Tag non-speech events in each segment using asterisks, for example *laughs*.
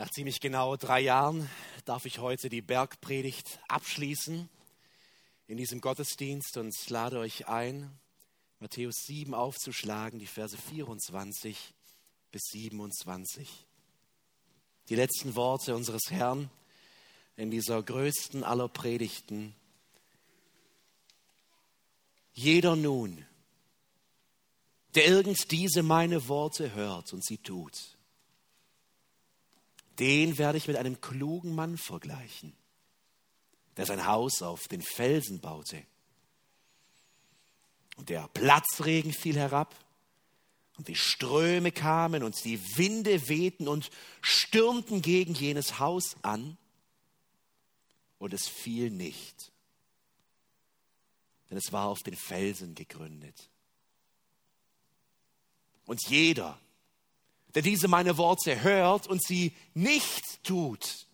Nach ziemlich genau drei Jahren darf ich heute die Bergpredigt abschließen in diesem Gottesdienst und lade euch ein, Matthäus 7 aufzuschlagen, die Verse 24 bis 27. Die letzten Worte unseres Herrn in dieser größten aller Predigten. Jeder nun, der irgend diese meine Worte hört und sie tut, den werde ich mit einem klugen Mann vergleichen, der sein Haus auf den Felsen baute. Und der Platzregen fiel herab, und die Ströme kamen, und die Winde wehten und stürmten gegen jenes Haus an, und es fiel nicht, denn es war auf den Felsen gegründet. Und jeder, der diese meine Worte hört und sie nicht tut,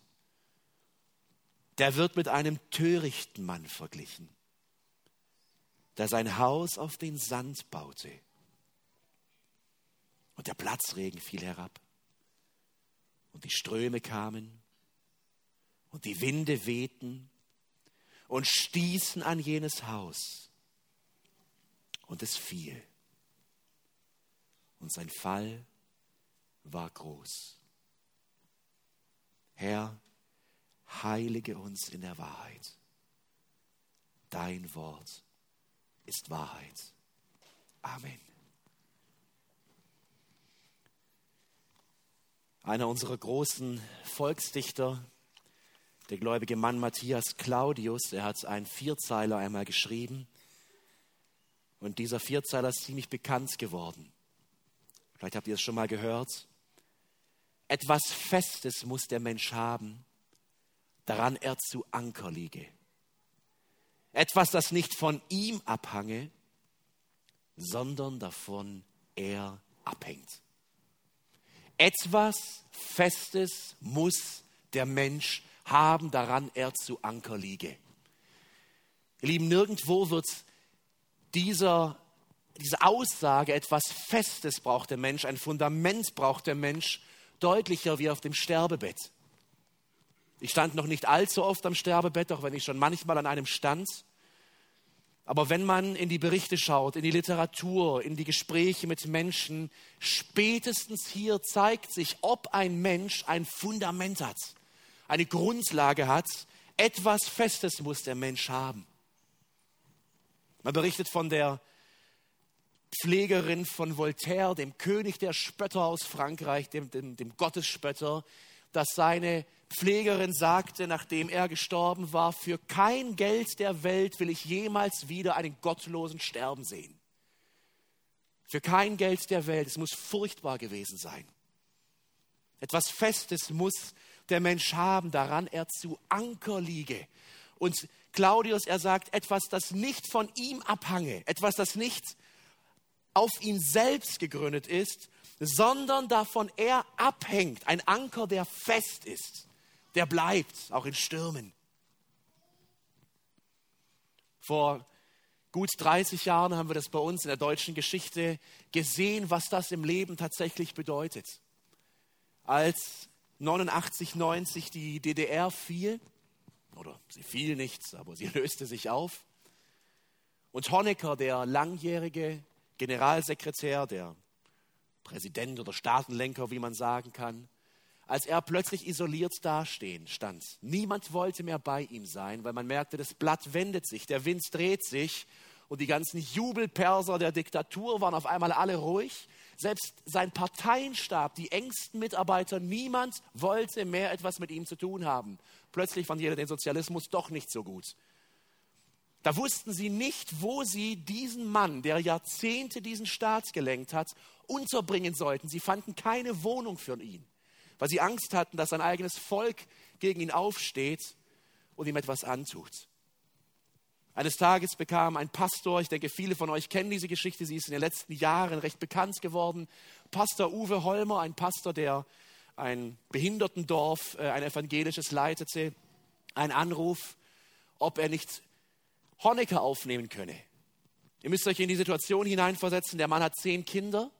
der wird mit einem törichten Mann verglichen, der sein Haus auf den Sand baute. Und der Platzregen fiel herab. Und die Ströme kamen. Und die Winde wehten und stießen an jenes Haus. Und es fiel. Und sein Fall war groß. Herr, heilige uns in der Wahrheit. Dein Wort ist Wahrheit. Amen. Einer unserer großen Volksdichter, der gläubige Mann Matthias Claudius, er hat einen Vierzeiler einmal geschrieben. Und dieser Vierzeiler ist ziemlich bekannt geworden. Vielleicht habt ihr es schon mal gehört. Etwas Festes muss der Mensch haben, daran er zu Anker liege. Etwas, das nicht von ihm abhange, sondern davon er abhängt. Etwas Festes muss der Mensch haben, daran er zu Anker liege. Ihr Lieben, nirgendwo wird dieser diese Aussage, etwas Festes braucht der Mensch, ein Fundament braucht der Mensch, deutlicher wie auf dem Sterbebett. Ich stand noch nicht allzu oft am Sterbebett, auch wenn ich schon manchmal an einem stand. Aber wenn man in die Berichte schaut, in die Literatur, in die Gespräche mit Menschen, spätestens hier zeigt sich, ob ein Mensch ein Fundament hat, eine Grundlage hat. Etwas Festes muss der Mensch haben. Man berichtet von der Pflegerin von Voltaire, dem König der Spötter aus Frankreich, dem, dem, dem Gottesspötter, dass seine Pflegerin sagte, nachdem er gestorben war, für kein Geld der Welt will ich jemals wieder einen Gottlosen sterben sehen. Für kein Geld der Welt. Es muss furchtbar gewesen sein. Etwas Festes muss der Mensch haben, daran er zu Anker liege. Und Claudius, er sagt, etwas, das nicht von ihm abhange, etwas, das nicht auf ihn selbst gegründet ist, sondern davon er abhängt. Ein Anker, der fest ist, der bleibt, auch in Stürmen. Vor gut 30 Jahren haben wir das bei uns in der deutschen Geschichte gesehen, was das im Leben tatsächlich bedeutet. Als 89, 90 die DDR fiel, oder sie fiel nicht, aber sie *laughs* löste sich auf, und Honecker, der langjährige Generalsekretär, der Präsident oder Staatenlenker, wie man sagen kann, als er plötzlich isoliert dastehen stand. Niemand wollte mehr bei ihm sein, weil man merkte, das Blatt wendet sich, der Wind dreht sich und die ganzen Jubelperser der Diktatur waren auf einmal alle ruhig. Selbst sein Parteienstab, die engsten Mitarbeiter, niemand wollte mehr etwas mit ihm zu tun haben. Plötzlich fand jeder den Sozialismus doch nicht so gut. Da wussten sie nicht, wo sie diesen Mann, der Jahrzehnte diesen Staat gelenkt hat, unterbringen sollten. Sie fanden keine Wohnung für ihn, weil sie Angst hatten, dass sein eigenes Volk gegen ihn aufsteht und ihm etwas antut. Eines Tages bekam ein Pastor, ich denke, viele von euch kennen diese Geschichte, sie ist in den letzten Jahren recht bekannt geworden, Pastor Uwe Holmer, ein Pastor, der ein Behindertendorf, äh, ein evangelisches leitete, ein Anruf, ob er nicht Honecker aufnehmen könne. Ihr müsst euch in die Situation hineinversetzen, der Mann hat zehn Kinder,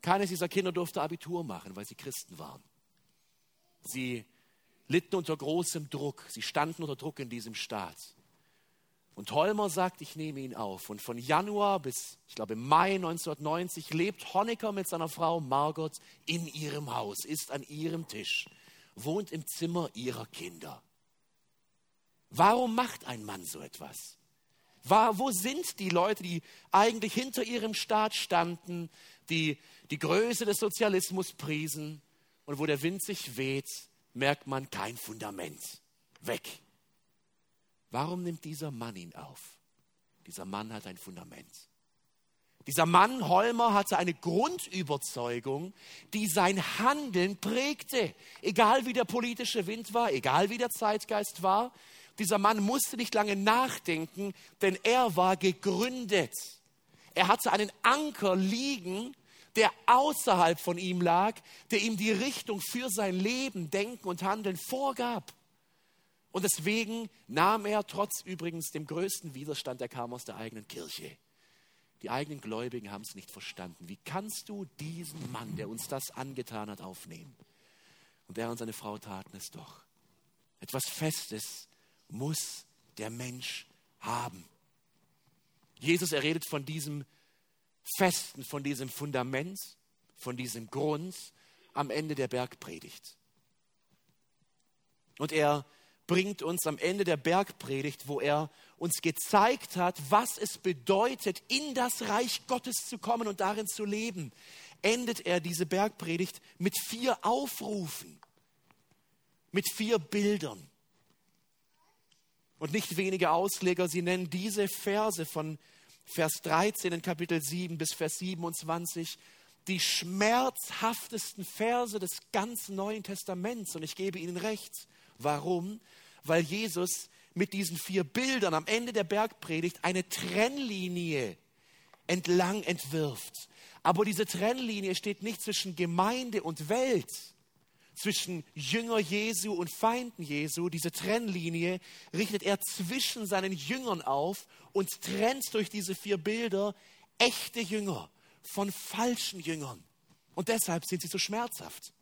keines dieser Kinder durfte Abitur machen, weil sie Christen waren. Sie litten unter großem Druck. Sie standen unter Druck in diesem Staat. Und Holmer sagt, ich nehme ihn auf. Und von Januar bis, ich glaube, Mai 1990 lebt Honecker mit seiner Frau Margot in ihrem Haus, ist an ihrem Tisch, wohnt im Zimmer ihrer Kinder. Warum macht ein Mann so etwas? War, wo sind die Leute, die eigentlich hinter ihrem Staat standen, die die Größe des Sozialismus priesen und wo der Wind sich weht, merkt man kein Fundament. Weg. Warum nimmt dieser Mann ihn auf? Dieser Mann hat ein Fundament. Dieser Mann, Holmer, hatte eine Grundüberzeugung, die sein Handeln prägte. Egal wie der politische Wind war, egal wie der Zeitgeist war, dieser Mann musste nicht lange nachdenken, denn er war gegründet. Er hatte einen Anker liegen, der außerhalb von ihm lag, der ihm die Richtung für sein Leben, Denken und Handeln vorgab. Und deswegen nahm er, trotz übrigens dem größten Widerstand, der kam aus der eigenen Kirche. Die eigenen Gläubigen haben es nicht verstanden. Wie kannst du diesen Mann, der uns das angetan hat, aufnehmen? Und er und seine Frau taten es doch. Etwas Festes muss der Mensch haben. Jesus, er redet von diesem Festen, von diesem Fundament, von diesem Grund am Ende der Bergpredigt. Und er bringt uns am Ende der Bergpredigt, wo er uns gezeigt hat, was es bedeutet, in das Reich Gottes zu kommen und darin zu leben, endet er diese Bergpredigt mit vier Aufrufen, mit vier Bildern. Und nicht wenige Ausleger, sie nennen diese Verse von Vers 13 in Kapitel 7 bis Vers 27 die schmerzhaftesten Verse des ganzen Neuen Testaments. Und ich gebe Ihnen recht. Warum? Weil Jesus mit diesen vier Bildern am Ende der Bergpredigt eine Trennlinie entlang entwirft. Aber diese Trennlinie steht nicht zwischen Gemeinde und Welt, zwischen Jünger Jesu und Feinden Jesu. Diese Trennlinie richtet er zwischen seinen Jüngern auf und trennt durch diese vier Bilder echte Jünger von falschen Jüngern. Und deshalb sind sie so schmerzhaft.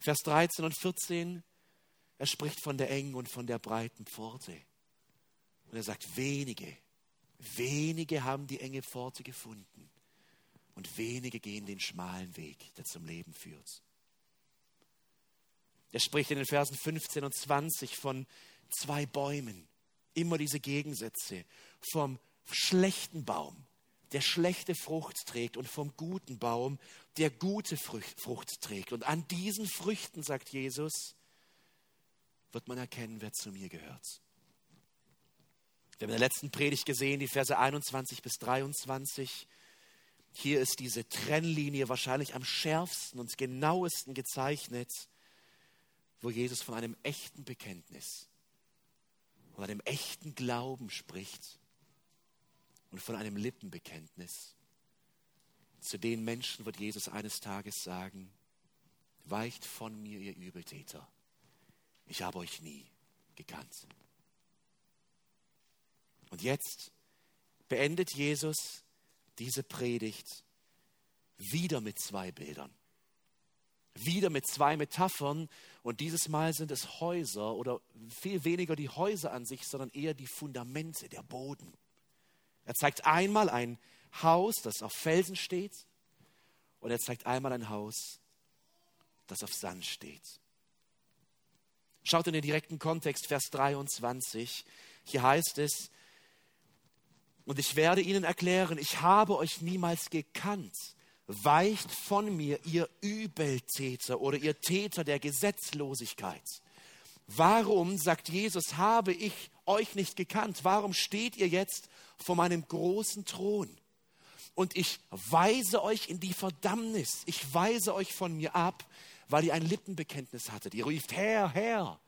Vers 13 und 14, er spricht von der engen und von der breiten Pforte. Und er sagt, wenige, wenige haben die enge Pforte gefunden und wenige gehen den schmalen Weg, der zum Leben führt. Er spricht in den Versen 15 und 20 von zwei Bäumen, immer diese Gegensätze, vom schlechten Baum, der schlechte Frucht trägt, und vom guten Baum, der gute Frucht trägt. Und an diesen Früchten, sagt Jesus, wird man erkennen, wer zu mir gehört. Wir haben in der letzten Predigt gesehen, die Verse 21 bis 23. Hier ist diese Trennlinie wahrscheinlich am schärfsten und genauesten gezeichnet, wo Jesus von einem echten Bekenntnis und einem echten Glauben spricht und von einem Lippenbekenntnis. Zu den Menschen wird Jesus eines Tages sagen, weicht von mir, ihr Übeltäter. Ich habe euch nie gekannt. Und jetzt beendet Jesus diese Predigt wieder mit zwei Bildern. Wieder mit zwei Metaphern. Und dieses Mal sind es Häuser oder viel weniger die Häuser an sich, sondern eher die Fundamente, der Boden. Er zeigt einmal ein Haus, das auf Felsen steht, und er zeigt einmal ein Haus, das auf Sand steht. Schaut in den direkten Kontext, Vers 23. Hier heißt es, und ich werde ihnen erklären, ich habe euch niemals gekannt. Weicht von mir, ihr Übeltäter oder ihr Täter der Gesetzlosigkeit. Warum, sagt Jesus, habe ich euch nicht gekannt? Warum steht ihr jetzt vor meinem großen Thron? Und ich weise euch in die Verdammnis. Ich weise euch von mir ab, weil ihr ein Lippenbekenntnis hattet. Ihr ruft Herr, Herr.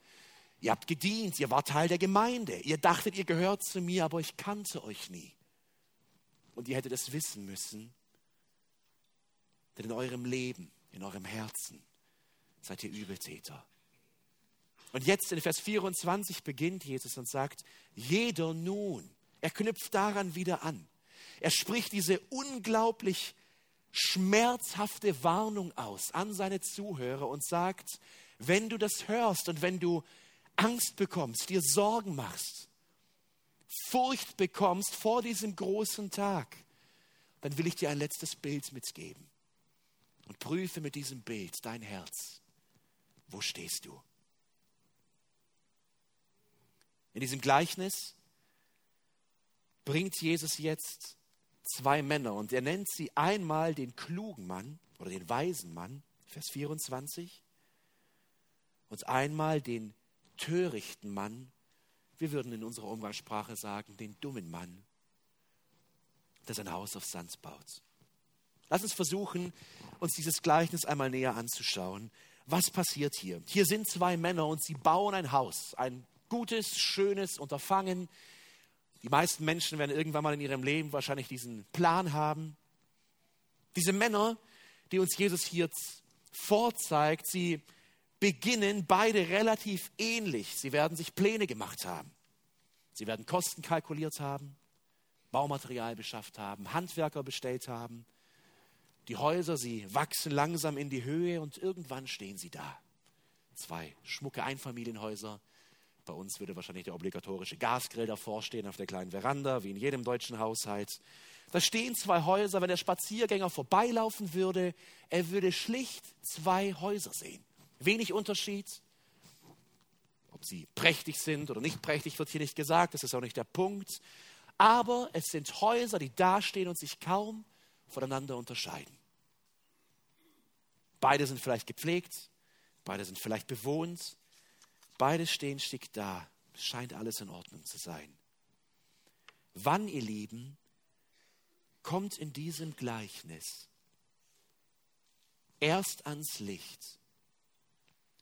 Ihr habt gedient, ihr wart Teil der Gemeinde. Ihr dachtet, ihr gehört zu mir, aber ich kannte euch nie. Und ihr hättet es wissen müssen, denn in eurem Leben, in eurem Herzen seid ihr Übeltäter. Und jetzt in Vers 24 beginnt Jesus und sagt, jeder nun, er knüpft daran wieder an. Er spricht diese unglaublich schmerzhafte Warnung aus an seine Zuhörer und sagt, wenn du das hörst und wenn du Angst bekommst, dir Sorgen machst, Furcht bekommst vor diesem großen Tag, dann will ich dir ein letztes Bild mitgeben und prüfe mit diesem Bild dein Herz. Wo stehst du? In diesem Gleichnis bringt Jesus jetzt zwei Männer und er nennt sie einmal den klugen Mann oder den weisen Mann, Vers 24, und einmal den törichten Mann, wir würden in unserer Umgangssprache sagen, den dummen Mann, der sein Haus auf Sand baut. Lass uns versuchen, uns dieses Gleichnis einmal näher anzuschauen. Was passiert hier? Hier sind zwei Männer und sie bauen ein Haus, ein gutes, schönes Unterfangen. Die meisten Menschen werden irgendwann mal in ihrem Leben wahrscheinlich diesen Plan haben. Diese Männer, die uns Jesus hier vorzeigt, sie beginnen beide relativ ähnlich. Sie werden sich Pläne gemacht haben. Sie werden Kosten kalkuliert haben, Baumaterial beschafft haben, Handwerker bestellt haben. Die Häuser, sie wachsen langsam in die Höhe und irgendwann stehen sie da. Zwei schmucke Einfamilienhäuser. Bei uns würde wahrscheinlich der obligatorische Gasgrill davor stehen auf der kleinen Veranda, wie in jedem deutschen Haushalt. Da stehen zwei Häuser. Wenn der Spaziergänger vorbeilaufen würde, er würde schlicht zwei Häuser sehen. Wenig Unterschied. Ob sie prächtig sind oder nicht prächtig, wird hier nicht gesagt. Das ist auch nicht der Punkt. Aber es sind Häuser, die dastehen und sich kaum voneinander unterscheiden. Beide sind vielleicht gepflegt, beide sind vielleicht bewohnt, beide stehen schick da. Es scheint alles in Ordnung zu sein. Wann, ihr Lieben, kommt in diesem Gleichnis erst ans Licht,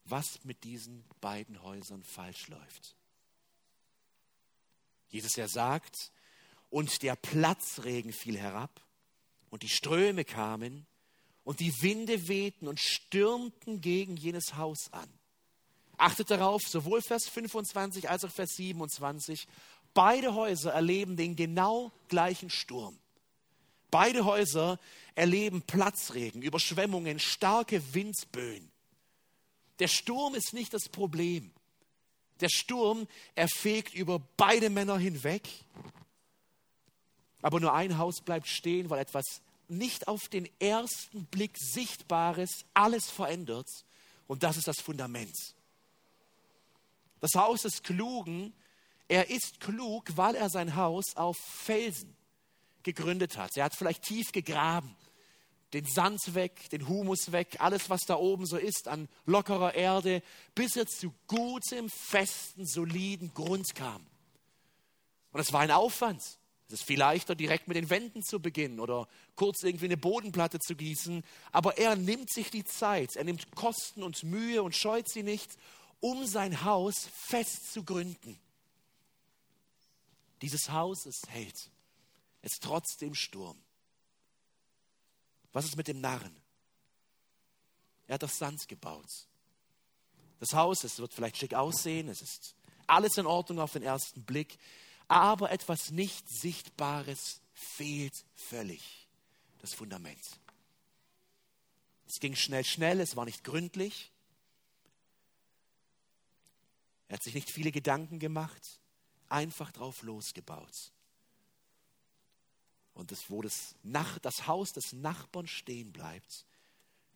was mit diesen beiden Häusern falsch läuft. Jesus ja sagt, und der Platzregen fiel herab und die Ströme kamen und die Winde wehten und stürmten gegen jenes Haus an. Achtet darauf, sowohl Vers 25 als auch Vers 27, beide Häuser erleben den genau gleichen Sturm. Beide Häuser erleben Platzregen, Überschwemmungen, starke Windböen. Der Sturm ist nicht das Problem. Der Sturm, er fegt über beide Männer hinweg. Aber nur ein Haus bleibt stehen, weil etwas nicht auf den ersten Blick Sichtbares alles verändert. Und das ist das Fundament. Das Haus des Klugen, er ist klug, weil er sein Haus auf Felsen gegründet hat. Er hat vielleicht tief gegraben den Sand weg, den Humus weg, alles, was da oben so ist an lockerer Erde, bis er zu gutem, festen, soliden Grund kam. Und es war ein Aufwand. Es ist viel leichter, direkt mit den Wänden zu beginnen oder kurz irgendwie eine Bodenplatte zu gießen. Aber er nimmt sich die Zeit, er nimmt Kosten und Mühe und scheut sie nicht, um sein Haus fest zu gründen. Dieses Haus ist hält. Es trotz dem Sturm. Was ist mit dem Narren? Er hat auf Sand gebaut. Das Haus, es wird vielleicht schick aussehen, es ist alles in Ordnung auf den ersten Blick, aber etwas nicht Sichtbares fehlt völlig. Das Fundament. Es ging schnell, schnell, es war nicht gründlich. Er hat sich nicht viele Gedanken gemacht, einfach drauf losgebaut. Und das, wo das, Nach das Haus des Nachbarn stehen bleibt,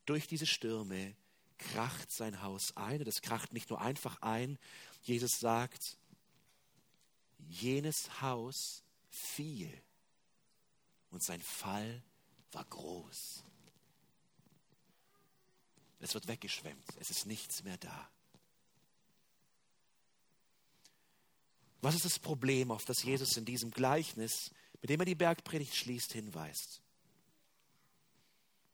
durch diese Stürme kracht sein Haus ein. Und es kracht nicht nur einfach ein. Jesus sagt, jenes Haus fiel und sein Fall war groß. Es wird weggeschwemmt. Es ist nichts mehr da. Was ist das Problem, auf das Jesus in diesem Gleichnis mit dem er die Bergpredigt schließt, hinweist.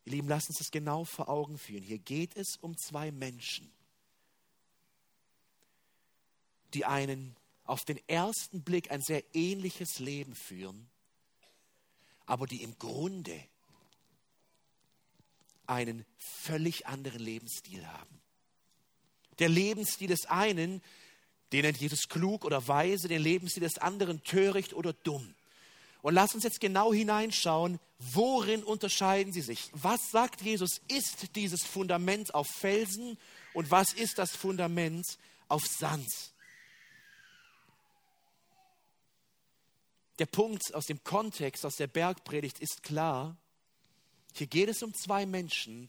Ihr Lieben, lasst uns das genau vor Augen führen. Hier geht es um zwei Menschen, die einen auf den ersten Blick ein sehr ähnliches Leben führen, aber die im Grunde einen völlig anderen Lebensstil haben. Der Lebensstil des einen, den nennt Jesus klug oder weise, den Lebensstil des anderen töricht oder dumm. Und lass uns jetzt genau hineinschauen, worin unterscheiden sie sich? Was sagt Jesus, ist dieses Fundament auf Felsen und was ist das Fundament auf Sand? Der Punkt aus dem Kontext, aus der Bergpredigt ist klar. Hier geht es um zwei Menschen,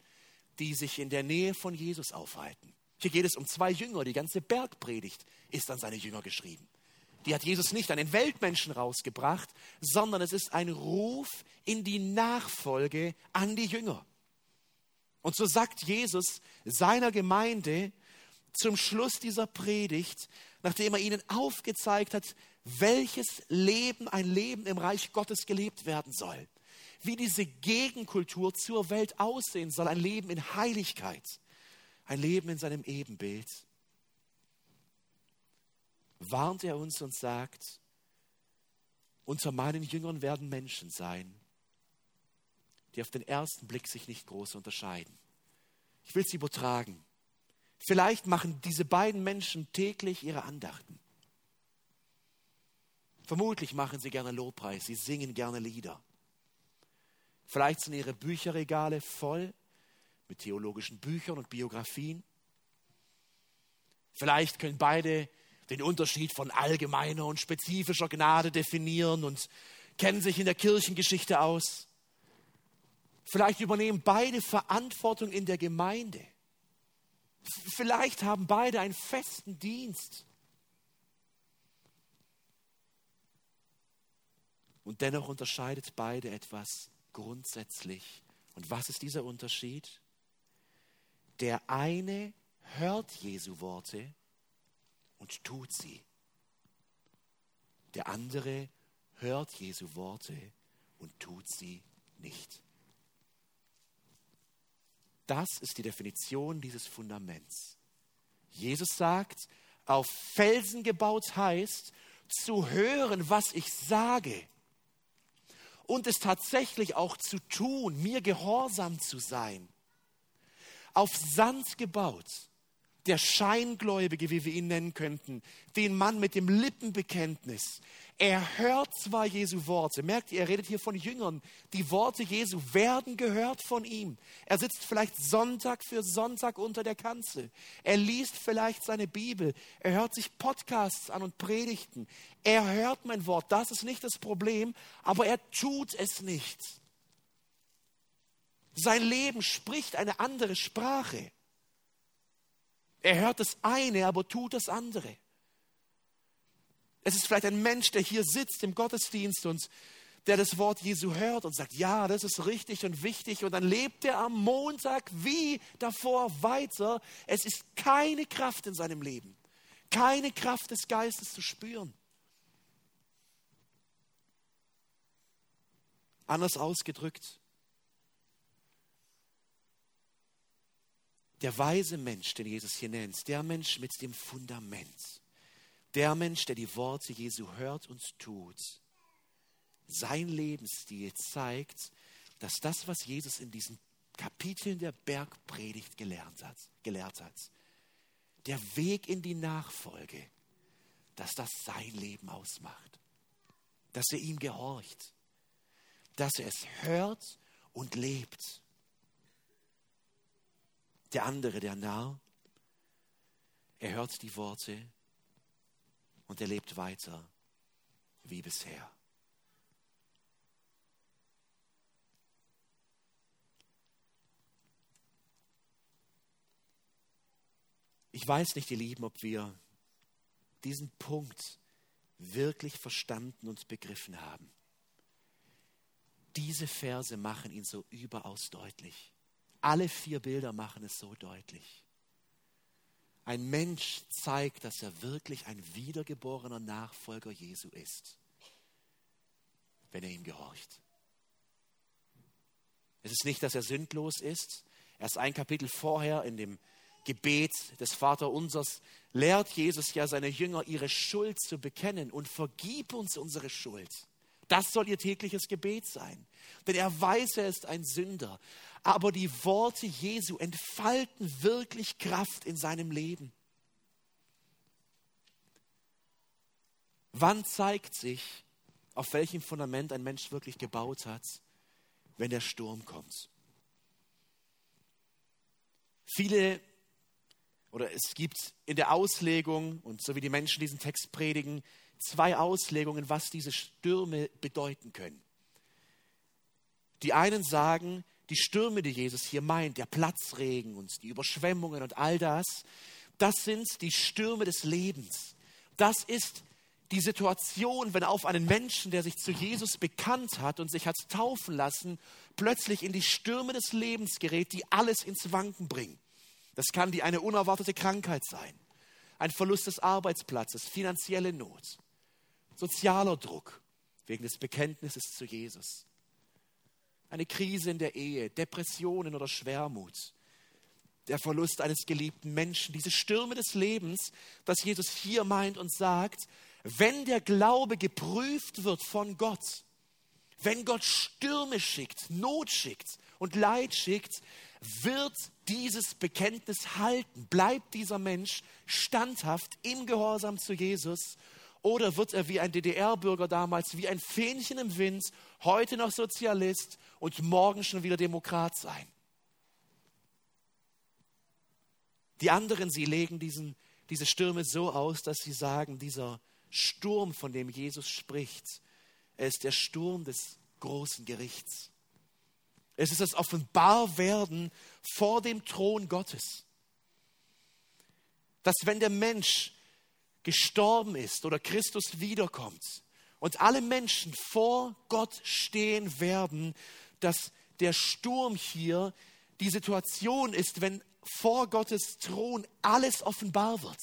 die sich in der Nähe von Jesus aufhalten. Hier geht es um zwei Jünger. Die ganze Bergpredigt ist an seine Jünger geschrieben. Die hat Jesus nicht an den Weltmenschen rausgebracht, sondern es ist ein Ruf in die Nachfolge an die Jünger. Und so sagt Jesus seiner Gemeinde zum Schluss dieser Predigt, nachdem er ihnen aufgezeigt hat, welches Leben, ein Leben im Reich Gottes gelebt werden soll. Wie diese Gegenkultur zur Welt aussehen soll. Ein Leben in Heiligkeit. Ein Leben in seinem Ebenbild. Warnt er uns und sagt, unter meinen Jüngern werden Menschen sein, die auf den ersten Blick sich nicht groß unterscheiden. Ich will sie übertragen. Vielleicht machen diese beiden Menschen täglich ihre Andachten. Vermutlich machen sie gerne Lobpreis, sie singen gerne Lieder. Vielleicht sind ihre Bücherregale voll mit theologischen Büchern und Biografien. Vielleicht können beide den Unterschied von allgemeiner und spezifischer Gnade definieren und kennen sich in der Kirchengeschichte aus. Vielleicht übernehmen beide Verantwortung in der Gemeinde. Vielleicht haben beide einen festen Dienst. Und dennoch unterscheidet beide etwas grundsätzlich. Und was ist dieser Unterschied? Der eine hört Jesu Worte und tut sie. Der andere hört Jesu Worte und tut sie nicht. Das ist die Definition dieses Fundaments. Jesus sagt, auf Felsen gebaut heißt, zu hören, was ich sage und es tatsächlich auch zu tun, mir gehorsam zu sein. Auf Sand gebaut, der Scheingläubige, wie wir ihn nennen könnten, den Mann mit dem Lippenbekenntnis. Er hört zwar Jesu Worte, merkt ihr, er redet hier von Jüngern, die Worte Jesu werden gehört von ihm. Er sitzt vielleicht Sonntag für Sonntag unter der Kanzel. Er liest vielleicht seine Bibel, er hört sich Podcasts an und Predigten. Er hört mein Wort, das ist nicht das Problem, aber er tut es nicht. Sein Leben spricht eine andere Sprache. Er hört das eine, aber tut das andere. Es ist vielleicht ein Mensch, der hier sitzt im Gottesdienst und der das Wort Jesu hört und sagt, ja, das ist richtig und wichtig. Und dann lebt er am Montag wie davor weiter. Es ist keine Kraft in seinem Leben, keine Kraft des Geistes zu spüren. Anders ausgedrückt, der weise Mensch, den Jesus hier nennt, der Mensch mit dem Fundament, der Mensch, der die Worte Jesu hört und tut, sein Lebensstil zeigt, dass das, was Jesus in diesen Kapiteln der Bergpredigt gelernt hat, gelehrt hat, der Weg in die Nachfolge, dass das sein Leben ausmacht, dass er ihm gehorcht, dass er es hört und lebt der andere, der Narr, er hört die Worte und er lebt weiter wie bisher. Ich weiß nicht, ihr Lieben, ob wir diesen Punkt wirklich verstanden und begriffen haben. Diese Verse machen ihn so überaus deutlich. Alle vier Bilder machen es so deutlich. Ein Mensch zeigt, dass er wirklich ein wiedergeborener Nachfolger Jesu ist, wenn er ihm gehorcht. Es ist nicht, dass er sündlos ist. Erst ein Kapitel vorher in dem Gebet des Vaterunsers lehrt Jesus ja seine Jünger, ihre Schuld zu bekennen und vergib uns unsere Schuld. Das soll ihr tägliches Gebet sein. Denn er weiß, er ist ein Sünder aber die Worte Jesu entfalten wirklich Kraft in seinem Leben. Wann zeigt sich, auf welchem Fundament ein Mensch wirklich gebaut hat, wenn der Sturm kommt. Viele oder es gibt in der Auslegung und so wie die Menschen diesen Text predigen, zwei Auslegungen, was diese Stürme bedeuten können. Die einen sagen, die Stürme, die Jesus hier meint, der Platzregen und die Überschwemmungen und all das, das sind die Stürme des Lebens. Das ist die Situation, wenn auf einen Menschen, der sich zu Jesus bekannt hat und sich hat taufen lassen, plötzlich in die Stürme des Lebens gerät, die alles ins Wanken bringen. Das kann die eine unerwartete Krankheit sein, ein Verlust des Arbeitsplatzes, finanzielle Not, sozialer Druck wegen des Bekenntnisses zu Jesus, eine Krise in der Ehe, Depressionen oder Schwermut, der Verlust eines geliebten Menschen, diese Stürme des Lebens, das Jesus hier meint und sagt, wenn der Glaube geprüft wird von Gott, wenn Gott Stürme schickt, Not schickt und Leid schickt, wird dieses Bekenntnis halten? Bleibt dieser Mensch standhaft im Gehorsam zu Jesus? Oder wird er wie ein DDR-Bürger damals, wie ein Fähnchen im Wind, heute noch Sozialist und morgen schon wieder Demokrat sein? Die anderen, sie legen diesen, diese Stürme so aus, dass sie sagen, dieser Sturm, von dem Jesus spricht, er ist der Sturm des großen Gerichts. Es ist das Offenbarwerden vor dem Thron Gottes. Dass wenn der Mensch gestorben ist oder Christus wiederkommt und alle Menschen vor Gott stehen werden, dass der Sturm hier die Situation ist, wenn vor Gottes Thron alles offenbar wird.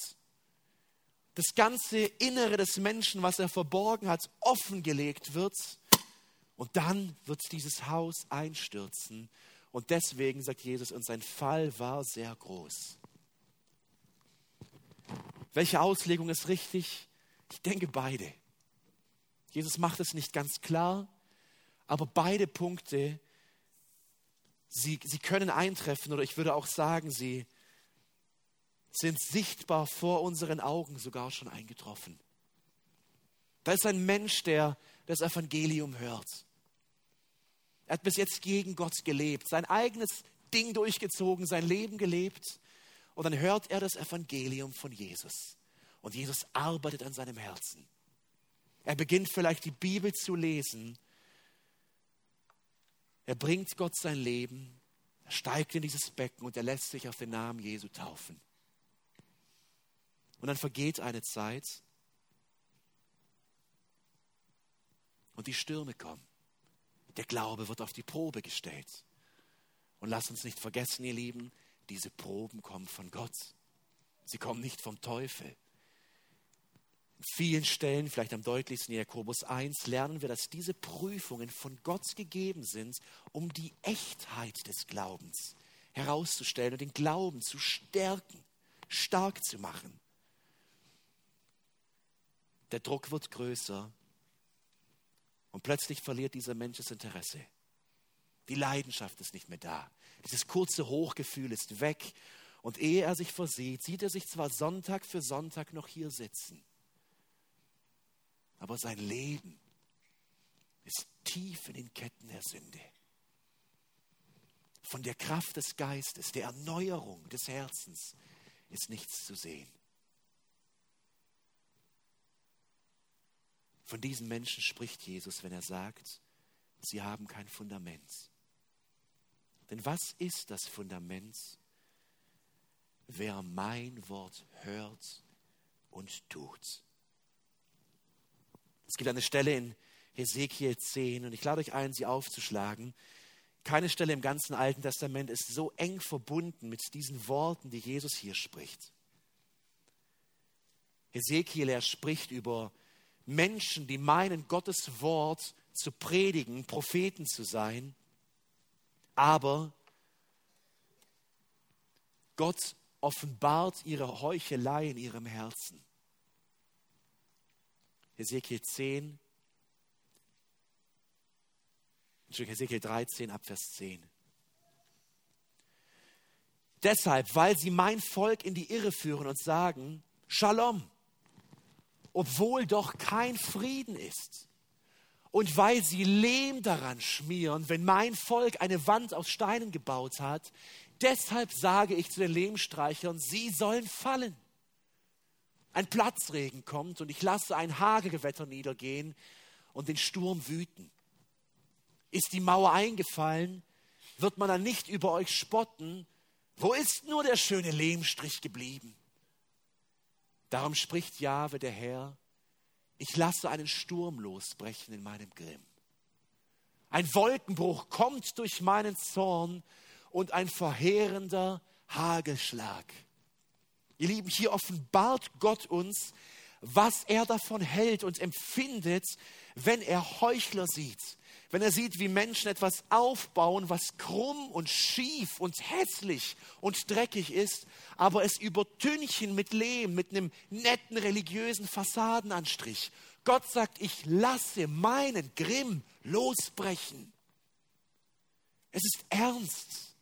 Das ganze Innere des Menschen, was er verborgen hat, offengelegt wird und dann wird dieses Haus einstürzen. Und deswegen sagt Jesus, und sein Fall war sehr groß. Welche Auslegung ist richtig? Ich denke beide. Jesus macht es nicht ganz klar, aber beide Punkte, sie, sie können eintreffen oder ich würde auch sagen, sie sind sichtbar vor unseren Augen sogar schon eingetroffen. Da ist ein Mensch, der das Evangelium hört. Er hat bis jetzt gegen Gott gelebt, sein eigenes Ding durchgezogen, sein Leben gelebt. Und dann hört er das Evangelium von Jesus. Und Jesus arbeitet an seinem Herzen. Er beginnt vielleicht die Bibel zu lesen. Er bringt Gott sein Leben. Er steigt in dieses Becken und er lässt sich auf den Namen Jesu taufen. Und dann vergeht eine Zeit und die Stürme kommen. Der Glaube wird auf die Probe gestellt. Und lasst uns nicht vergessen, ihr Lieben, diese Proben kommen von Gott. Sie kommen nicht vom Teufel. In vielen Stellen, vielleicht am deutlichsten in Jakobus 1, lernen wir, dass diese Prüfungen von Gott gegeben sind, um die Echtheit des Glaubens herauszustellen und den Glauben zu stärken, stark zu machen. Der Druck wird größer und plötzlich verliert dieser Mensch das Interesse. Die Leidenschaft ist nicht mehr da. Dieses kurze Hochgefühl ist weg. Und ehe er sich versieht, sieht er sich zwar Sonntag für Sonntag noch hier sitzen, aber sein Leben ist tief in den Ketten der Sünde. Von der Kraft des Geistes, der Erneuerung des Herzens ist nichts zu sehen. Von diesen Menschen spricht Jesus, wenn er sagt, sie haben kein Fundament. Denn was ist das Fundament? Wer mein Wort hört und tut. Es gibt eine Stelle in Hesekiel 10 und ich lade euch ein, sie aufzuschlagen. Keine Stelle im ganzen Alten Testament ist so eng verbunden mit diesen Worten, die Jesus hier spricht. Hesekiel, er spricht über Menschen, die meinen, Gottes Wort zu predigen, Propheten zu sein, aber Gott offenbart ihre Heuchelei in ihrem Herzen. Ezekiel 10, Ezekiel 13 ab Vers 10. Deshalb, weil sie mein Volk in die Irre führen und sagen, Shalom, obwohl doch kein Frieden ist. Und weil sie Lehm daran schmieren, wenn mein Volk eine Wand aus Steinen gebaut hat, deshalb sage ich zu den Lehmstreichern, sie sollen fallen. Ein Platzregen kommt und ich lasse ein Hagelgewetter niedergehen und den Sturm wüten. Ist die Mauer eingefallen, wird man dann nicht über euch spotten. Wo ist nur der schöne Lehmstrich geblieben? Darum spricht Jahwe der Herr, ich lasse einen Sturm losbrechen in meinem Grimm. Ein Wolkenbruch kommt durch meinen Zorn und ein verheerender Hagelschlag. Ihr Lieben, hier offenbart Gott uns, was er davon hält und empfindet, wenn er Heuchler sieht, wenn er sieht, wie Menschen etwas aufbauen, was krumm und schief und hässlich und dreckig ist, aber es übertünchen mit Lehm, mit einem netten religiösen Fassadenanstrich. Gott sagt, ich lasse meinen Grimm losbrechen. Es ist ernst.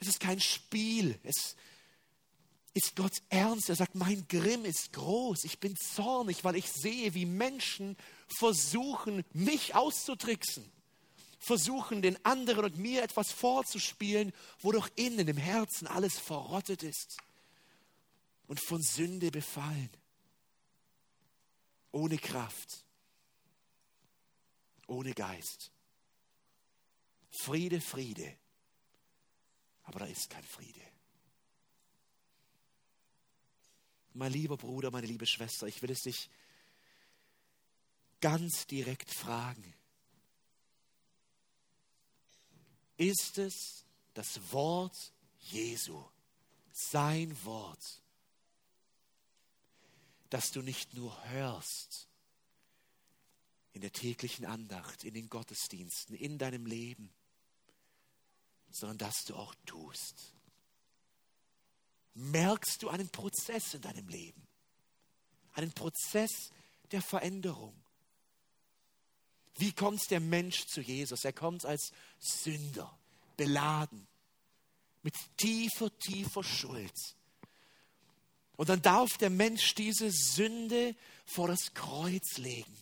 Es ist kein Spiel. Es ist Gott ernst. Er sagt, mein Grimm ist groß. Ich bin zornig, weil ich sehe, wie Menschen versuchen, mich auszutricksen. Versuchen, den anderen und mir etwas vorzuspielen, wo doch innen im Herzen alles verrottet ist und von Sünde befallen. Ohne Kraft. Ohne Geist. Friede, Friede. Aber da ist kein Friede. mein lieber Bruder, meine liebe Schwester, ich will es dich ganz direkt fragen. Ist es das Wort Jesu, sein Wort, das du nicht nur hörst in der täglichen Andacht, in den Gottesdiensten, in deinem Leben, sondern dass du auch tust? merkst du einen Prozess in deinem Leben. Einen Prozess der Veränderung. Wie kommt der Mensch zu Jesus? Er kommt als Sünder, beladen, mit tiefer, tiefer Schuld. Und dann darf der Mensch diese Sünde vor das Kreuz legen.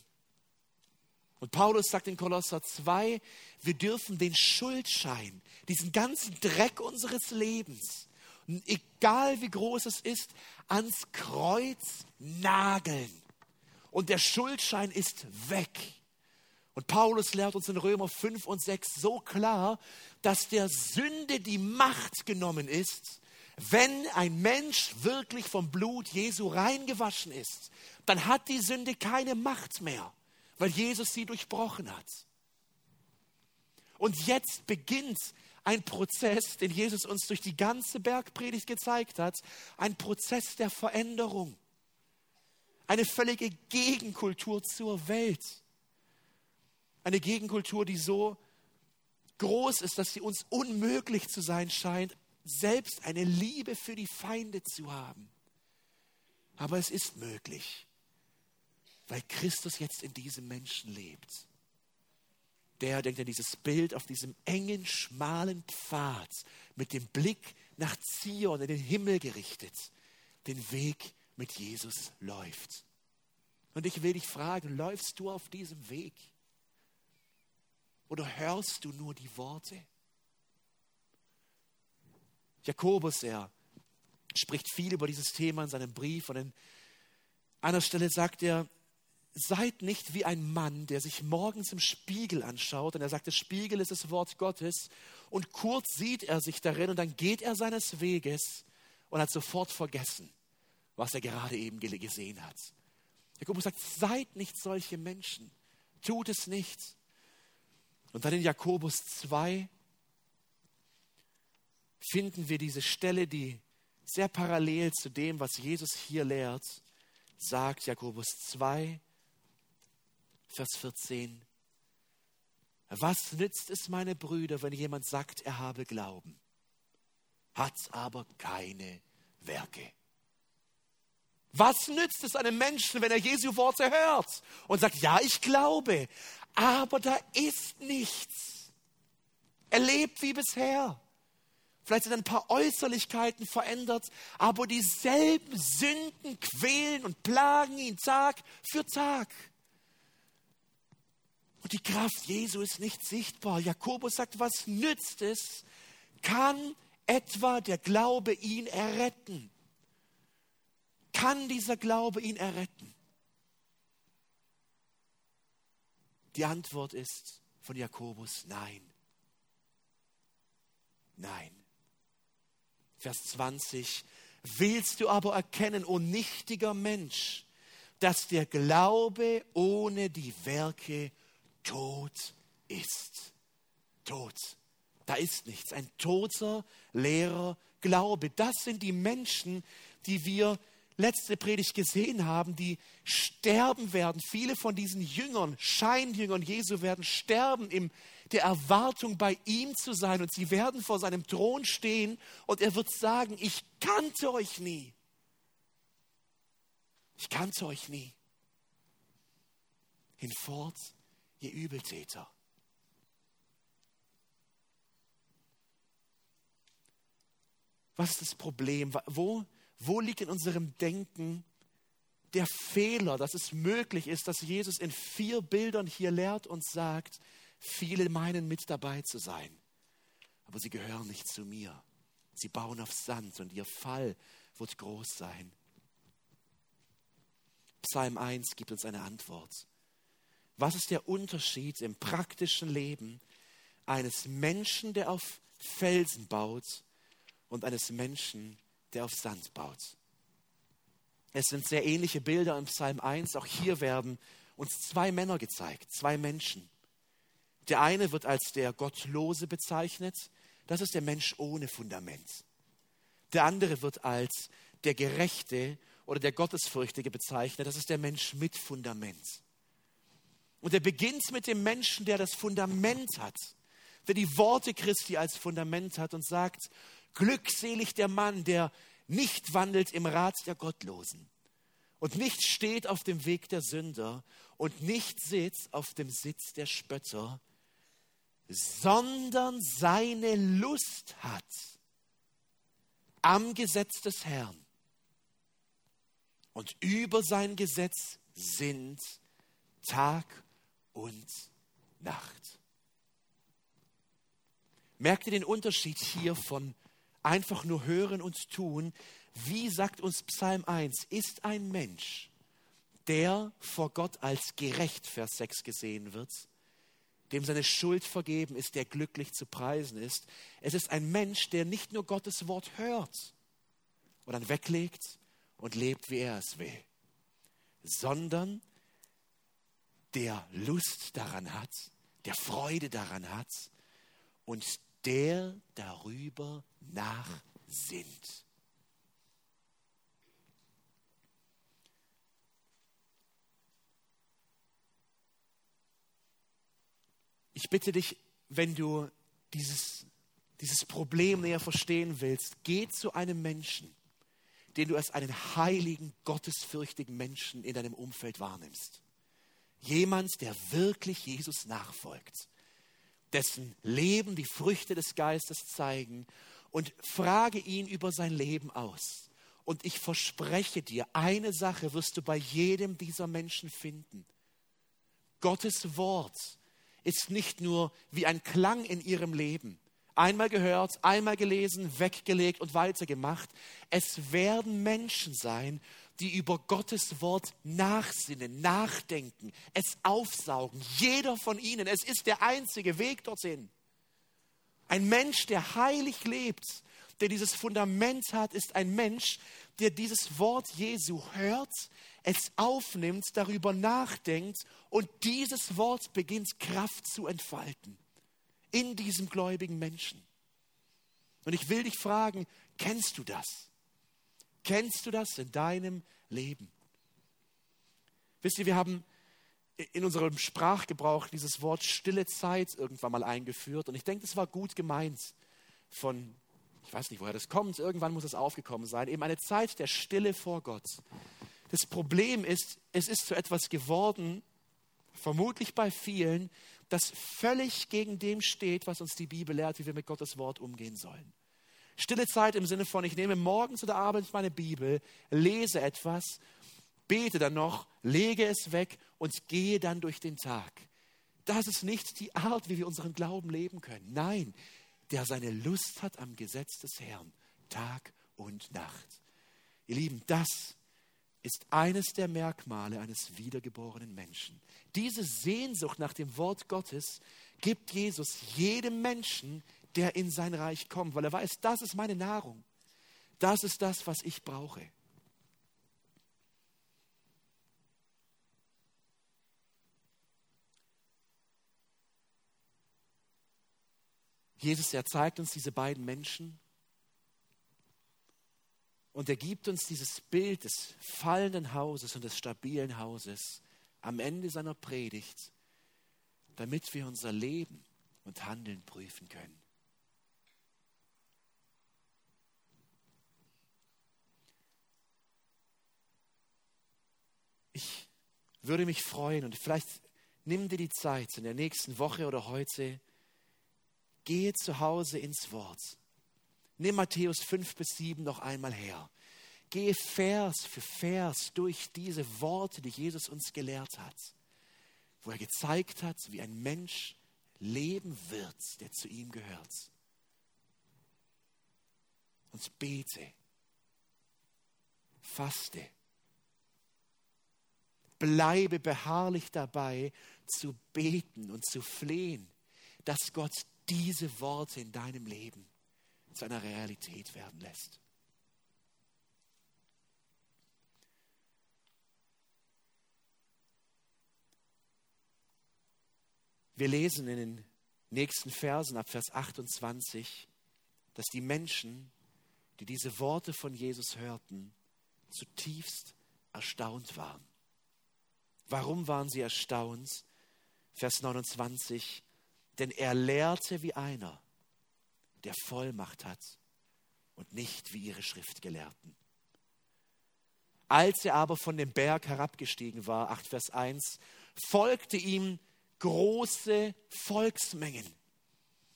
Und Paulus sagt in Kolosser 2, wir dürfen den Schuldschein, diesen ganzen Dreck unseres Lebens, egal wie groß es ist, ans Kreuz nageln. Und der Schuldschein ist weg. Und Paulus lehrt uns in Römer 5 und 6 so klar, dass der Sünde die Macht genommen ist, wenn ein Mensch wirklich vom Blut Jesu reingewaschen ist, dann hat die Sünde keine Macht mehr, weil Jesus sie durchbrochen hat. Und jetzt beginnt ein Prozess, den Jesus uns durch die ganze Bergpredigt gezeigt hat, ein Prozess der Veränderung, eine völlige Gegenkultur zur Welt, eine Gegenkultur, die so groß ist, dass sie uns unmöglich zu sein scheint, selbst eine Liebe für die Feinde zu haben. Aber es ist möglich, weil Christus jetzt in diesem Menschen lebt der, denkt an dieses Bild auf diesem engen, schmalen Pfad mit dem Blick nach Zion, in den Himmel gerichtet, den Weg mit Jesus läuft. Und ich will dich fragen, läufst du auf diesem Weg? Oder hörst du nur die Worte? Jakobus, er spricht viel über dieses Thema in seinem Brief und an einer Stelle sagt er, seid nicht wie ein Mann, der sich morgens im Spiegel anschaut und er sagt, der Spiegel ist das Wort Gottes und kurz sieht er sich darin und dann geht er seines Weges und hat sofort vergessen, was er gerade eben gesehen hat. Jakobus sagt, seid nicht solche Menschen, tut es nicht. Und dann in Jakobus 2 finden wir diese Stelle, die sehr parallel zu dem, was Jesus hier lehrt, sagt Jakobus 2, Vers 14. Was nützt es, meine Brüder, wenn jemand sagt, er habe Glauben, hat aber keine Werke? Was nützt es einem Menschen, wenn er Jesu Worte hört und sagt, ja, ich glaube, aber da ist nichts. Er lebt wie bisher. Vielleicht sind ein paar Äußerlichkeiten verändert, aber dieselben Sünden quälen und plagen ihn Tag für Tag. Und die Kraft Jesu ist nicht sichtbar. Jakobus sagt, was nützt es? Kann etwa der Glaube ihn erretten? Kann dieser Glaube ihn erretten? Die Antwort ist von Jakobus nein. Nein. Vers 20. Willst du aber erkennen, o nichtiger Mensch, dass der Glaube ohne die Werke tot ist? Tot. Da ist nichts. Ein toter, leerer Glaube. Das sind die Menschen, die wir letzte Predigt gesehen haben, die sterben werden. Viele von diesen Jüngern, Scheinjüngern Jesu werden sterben in der Erwartung, bei ihm zu sein. Und sie werden vor seinem Thron stehen und er wird sagen, ich kannte euch nie. Ich kannte euch nie. Hinfort, ihr Übeltäter. Was ist das Problem? Wo wo liegt in unserem Denken der Fehler, dass es möglich ist, dass Jesus in vier Bildern hier lehrt und sagt, viele meinen mit dabei zu sein, aber sie gehören nicht zu mir. Sie bauen auf Sand und ihr Fall wird groß sein. Psalm 1 gibt uns eine Antwort. Was ist der Unterschied im praktischen Leben eines Menschen, der auf Felsen baut, und eines Menschen, der auf Sand baut. Es sind sehr ähnliche Bilder im Psalm 1. Auch hier werden uns zwei Männer gezeigt, zwei Menschen. Der eine wird als der Gottlose bezeichnet. Das ist der Mensch ohne Fundament. Der andere wird als der Gerechte oder der Gottesfürchtige bezeichnet. Das ist der Mensch mit Fundament. Und er beginnt mit dem Menschen, der das Fundament hat, der die Worte Christi als Fundament hat und sagt, Glückselig der Mann, der nicht wandelt im Rat der Gottlosen und nicht steht auf dem Weg der Sünder und nicht sitzt auf dem Sitz der Spötter, sondern seine Lust hat am Gesetz des Herrn. Und über sein Gesetz sind Tag und Nacht. Merkt ihr den Unterschied hier von einfach nur hören und tun. Wie sagt uns Psalm 1, ist ein Mensch, der vor Gott als gerecht, Vers 6 gesehen wird, dem seine Schuld vergeben ist, der glücklich zu preisen ist. Es ist ein Mensch, der nicht nur Gottes Wort hört und dann weglegt und lebt, wie er es will, sondern der Lust daran hat, der Freude daran hat und der darüber nachsinnt. Ich bitte dich, wenn du dieses, dieses Problem näher verstehen willst, geh zu einem Menschen, den du als einen heiligen, gottesfürchtigen Menschen in deinem Umfeld wahrnimmst. Jemand, der wirklich Jesus nachfolgt dessen Leben die Früchte des Geistes zeigen und frage ihn über sein Leben aus. Und ich verspreche dir, eine Sache wirst du bei jedem dieser Menschen finden. Gottes Wort ist nicht nur wie ein Klang in ihrem Leben. Einmal gehört, einmal gelesen, weggelegt und weitergemacht. Es werden Menschen sein, die über Gottes Wort nachsinnen, nachdenken, es aufsaugen. Jeder von ihnen, es ist der einzige Weg dorthin. Ein Mensch, der heilig lebt, der dieses Fundament hat, ist ein Mensch, der dieses Wort Jesu hört, es aufnimmt, darüber nachdenkt und dieses Wort beginnt Kraft zu entfalten in diesem gläubigen Menschen. Und ich will dich fragen, kennst du das? Kennst du das in deinem Leben? Wisst ihr, wir haben in unserem Sprachgebrauch dieses Wort stille Zeit irgendwann mal eingeführt und ich denke, das war gut gemeint von, ich weiß nicht, woher das kommt, irgendwann muss es aufgekommen sein, eben eine Zeit der Stille vor Gott. Das Problem ist, es ist zu etwas geworden, vermutlich bei vielen, das völlig gegen dem steht, was uns die Bibel lehrt, wie wir mit Gottes Wort umgehen sollen. Stille Zeit im Sinne von, ich nehme morgens oder abends meine Bibel, lese etwas, bete dann noch, lege es weg und gehe dann durch den Tag. Das ist nicht die Art, wie wir unseren Glauben leben können. Nein, der seine Lust hat am Gesetz des Herrn, Tag und Nacht. Ihr Lieben, das ist eines der Merkmale eines wiedergeborenen Menschen. Diese Sehnsucht nach dem Wort Gottes gibt Jesus jedem Menschen, der in sein Reich kommt, weil er weiß, das ist meine Nahrung. Das ist das, was ich brauche. Jesus, er zeigt uns diese beiden Menschen und er gibt uns dieses Bild des fallenden Hauses und des stabilen Hauses am Ende seiner Predigt, damit wir unser Leben und Handeln prüfen können. Ich würde mich freuen und vielleicht nimm dir die Zeit in der nächsten Woche oder heute, gehe zu Hause ins Wort. Nimm Matthäus 5 bis 7 noch einmal her. Gehe Vers für Vers durch diese Worte, die Jesus uns gelehrt hat, wo er gezeigt hat, wie ein Mensch leben wird, der zu ihm gehört. Und bete, faste, bleibe beharrlich dabei zu beten und zu flehen, dass Gott diese Worte in deinem Leben zu einer Realität werden lässt. Wir lesen in den nächsten Versen ab Vers 28, dass die Menschen, die diese Worte von Jesus hörten, zutiefst erstaunt waren. Warum waren sie erstaunt? Vers 29, denn er lehrte wie einer, der Vollmacht hat und nicht wie ihre Schriftgelehrten. Als er aber von dem Berg herabgestiegen war, 8 Vers 1, folgte ihm große Volksmengen.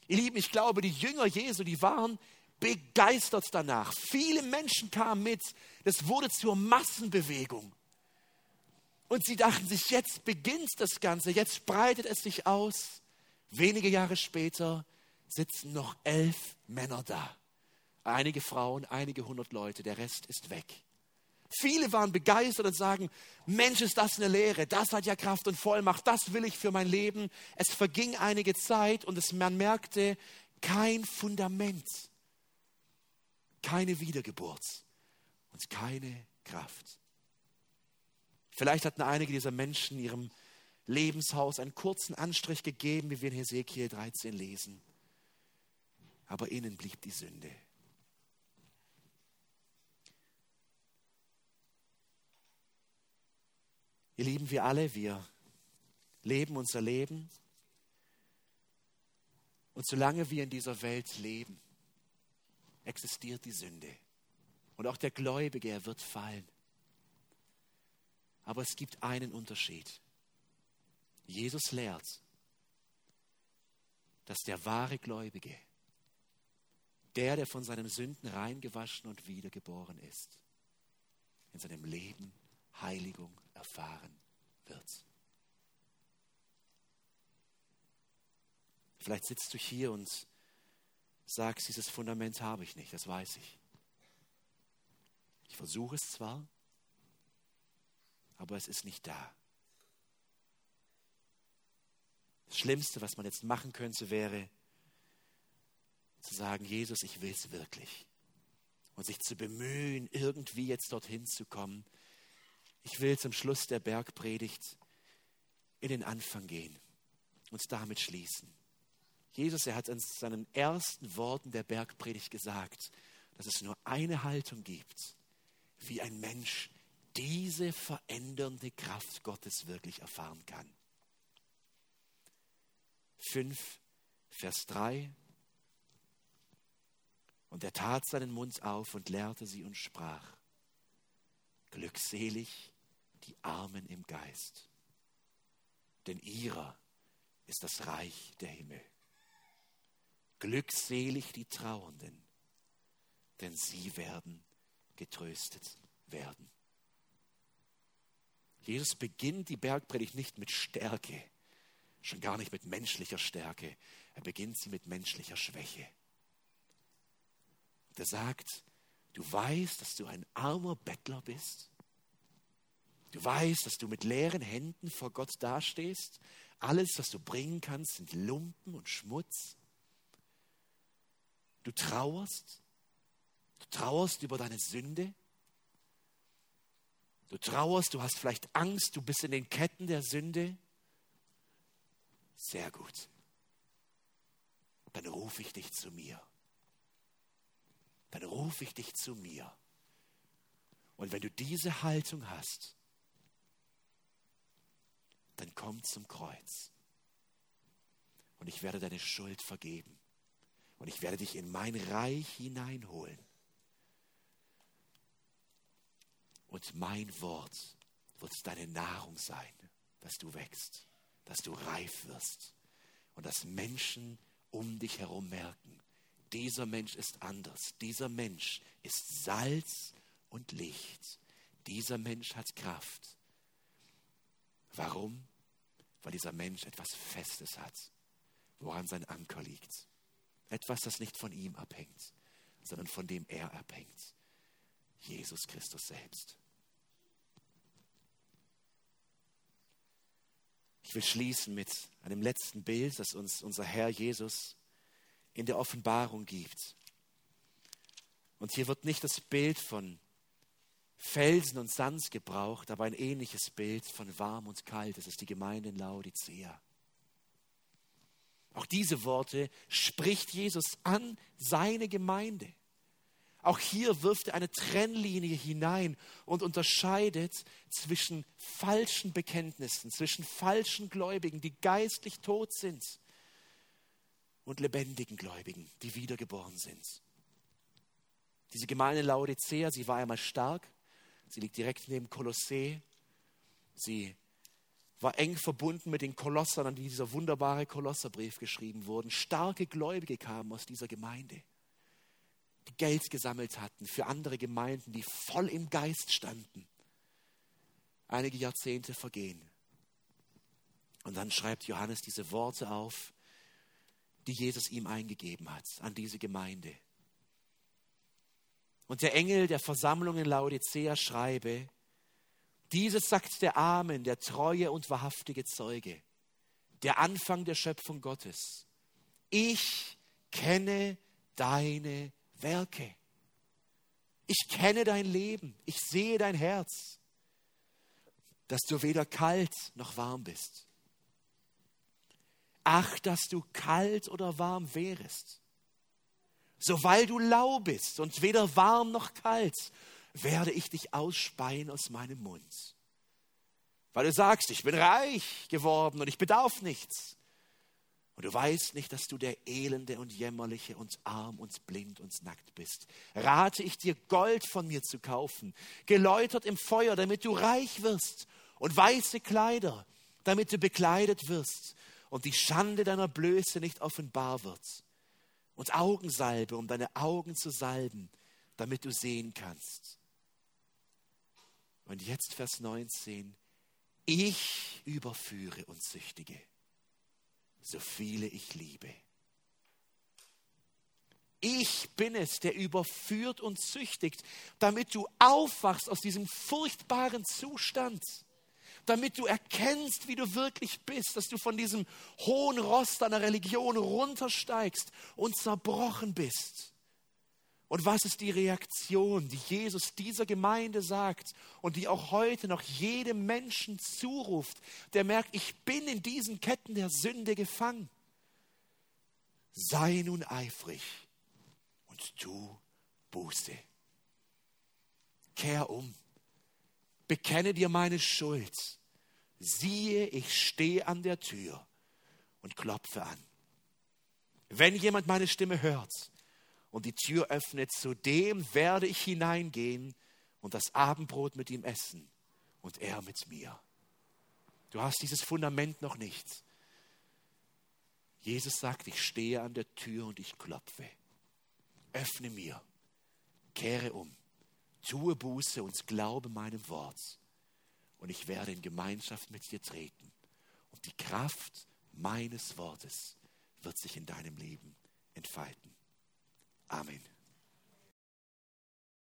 Ihr Lieben, ich glaube, die Jünger Jesu, die waren begeistert danach. Viele Menschen kamen mit. Das wurde zur Massenbewegung. Und sie dachten sich, jetzt beginnt das Ganze, jetzt breitet es sich aus. Wenige Jahre später sitzen noch elf Männer da. Einige Frauen, einige hundert Leute, der Rest ist weg. Viele waren begeistert und sagen, Mensch, ist das eine Lehre, das hat ja Kraft und Vollmacht, das will ich für mein Leben. Es verging einige Zeit und es, man merkte, kein Fundament, keine Wiedergeburt und keine Kraft. Vielleicht hatten einige dieser Menschen ihrem Lebenshaus einen kurzen Anstrich gegeben, wie wir in Hesekiel 13 lesen. Aber innen blieb die Sünde. Ihr Lieben, wir alle, wir leben unser Leben. Und solange wir in dieser Welt leben, existiert die Sünde. Und auch der Gläubige, er wird fallen. Aber es gibt einen Unterschied. Jesus lehrt, dass der wahre Gläubige, der, der von seinen Sünden reingewaschen und wiedergeboren ist, in seinem Leben Heiligung erfahren wird. Vielleicht sitzt du hier und sagst, dieses Fundament habe ich nicht, das weiß ich. Ich versuche es zwar, aber es ist nicht da. Das Schlimmste, was man jetzt machen könnte, wäre zu sagen, Jesus, ich will es wirklich. Und sich zu bemühen, irgendwie jetzt dorthin zu kommen. Ich will zum Schluss der Bergpredigt in den Anfang gehen und damit schließen. Jesus, er hat in seinen ersten Worten der Bergpredigt gesagt, dass es nur eine Haltung gibt, wie ein Mensch diese verändernde Kraft Gottes wirklich erfahren kann. 5, Vers 3. Und er tat seinen Mund auf und lehrte sie und sprach, Glückselig die Armen im Geist, denn ihrer ist das Reich der Himmel. Glückselig die Trauernden, denn sie werden getröstet werden. Jesus beginnt die Bergpredigt nicht mit Stärke, Schon gar nicht mit menschlicher Stärke. Er beginnt sie mit menschlicher Schwäche. Und er sagt, du weißt, dass du ein armer Bettler bist. Du weißt, dass du mit leeren Händen vor Gott dastehst. Alles, was du bringen kannst, sind Lumpen und Schmutz. Du trauerst. Du trauerst über deine Sünde. Du trauerst, du hast vielleicht Angst, du bist in den Ketten der Sünde. Sehr gut. Dann rufe ich dich zu mir. Dann rufe ich dich zu mir. Und wenn du diese Haltung hast, dann komm zum Kreuz. Und ich werde deine Schuld vergeben. Und ich werde dich in mein Reich hineinholen. Und mein Wort wird deine Nahrung sein, dass du wächst, dass du reif wirst und dass Menschen um dich herum merken, dieser Mensch ist anders, dieser Mensch ist Salz und Licht, dieser Mensch hat Kraft. Warum? Weil dieser Mensch etwas Festes hat, woran sein Anker liegt. Etwas, das nicht von ihm abhängt, sondern von dem er abhängt. Jesus Christus selbst. Ich will schließen mit einem letzten Bild, das uns unser Herr Jesus in der Offenbarung gibt. Und hier wird nicht das Bild von Felsen und Sand gebraucht, aber ein ähnliches Bild von warm und kalt. Das ist die Gemeinde in Laodicea. Auch diese Worte spricht Jesus an seine Gemeinde. Auch hier wirft er eine Trennlinie hinein und unterscheidet zwischen falschen Bekenntnissen, zwischen falschen Gläubigen, die geistlich tot sind, und lebendigen Gläubigen, die wiedergeboren sind. Diese Gemeinde Laodicea, sie war einmal stark, sie liegt direkt neben Kolossee, sie war eng verbunden mit den Kolossern, an die dieser wunderbare Kolosserbrief geschrieben wurde. Starke Gläubige kamen aus dieser Gemeinde die Geld gesammelt hatten für andere Gemeinden, die voll im Geist standen. Einige Jahrzehnte vergehen. Und dann schreibt Johannes diese Worte auf, die Jesus ihm eingegeben hat an diese Gemeinde. Und der Engel der Versammlung in Laodicea schreibe, dieses sagt der Amen, der treue und wahrhaftige Zeuge, der Anfang der Schöpfung Gottes. Ich kenne deine Werke. Ich kenne dein Leben. Ich sehe dein Herz, dass du weder kalt noch warm bist. Ach, dass du kalt oder warm wärest. So weil du lau bist und weder warm noch kalt, werde ich dich ausspeien aus meinem Mund. Weil du sagst, ich bin reich geworden und ich bedarf nichts. Und du weißt nicht, dass du der Elende und Jämmerliche und arm und blind und nackt bist. Rate ich dir, Gold von mir zu kaufen, geläutert im Feuer, damit du reich wirst, und weiße Kleider, damit du bekleidet wirst und die Schande deiner Blöße nicht offenbar wird. Und Augensalbe, um deine Augen zu salben, damit du sehen kannst. Und jetzt Vers 19. Ich überführe und züchtige so viele ich liebe. Ich bin es, der überführt und züchtigt, damit du aufwachst aus diesem furchtbaren Zustand, damit du erkennst, wie du wirklich bist, dass du von diesem hohen Rost deiner Religion runtersteigst und zerbrochen bist. Und was ist die Reaktion, die Jesus dieser Gemeinde sagt und die auch heute noch jedem Menschen zuruft, der merkt, ich bin in diesen Ketten der Sünde gefangen. Sei nun eifrig und tu Buße. Kehr um, bekenne dir meine Schuld. Siehe, ich stehe an der Tür und klopfe an. Wenn jemand meine Stimme hört und die Tür öffnet, zu dem werde ich hineingehen und das Abendbrot mit ihm essen und er mit mir. Du hast dieses Fundament noch nicht. Jesus sagt, ich stehe an der Tür und ich klopfe. Öffne mir, kehre um, tue Buße und glaube meinem Wort und ich werde in Gemeinschaft mit dir treten. Und die Kraft meines Wortes wird sich in deinem Leben entfalten. Amen.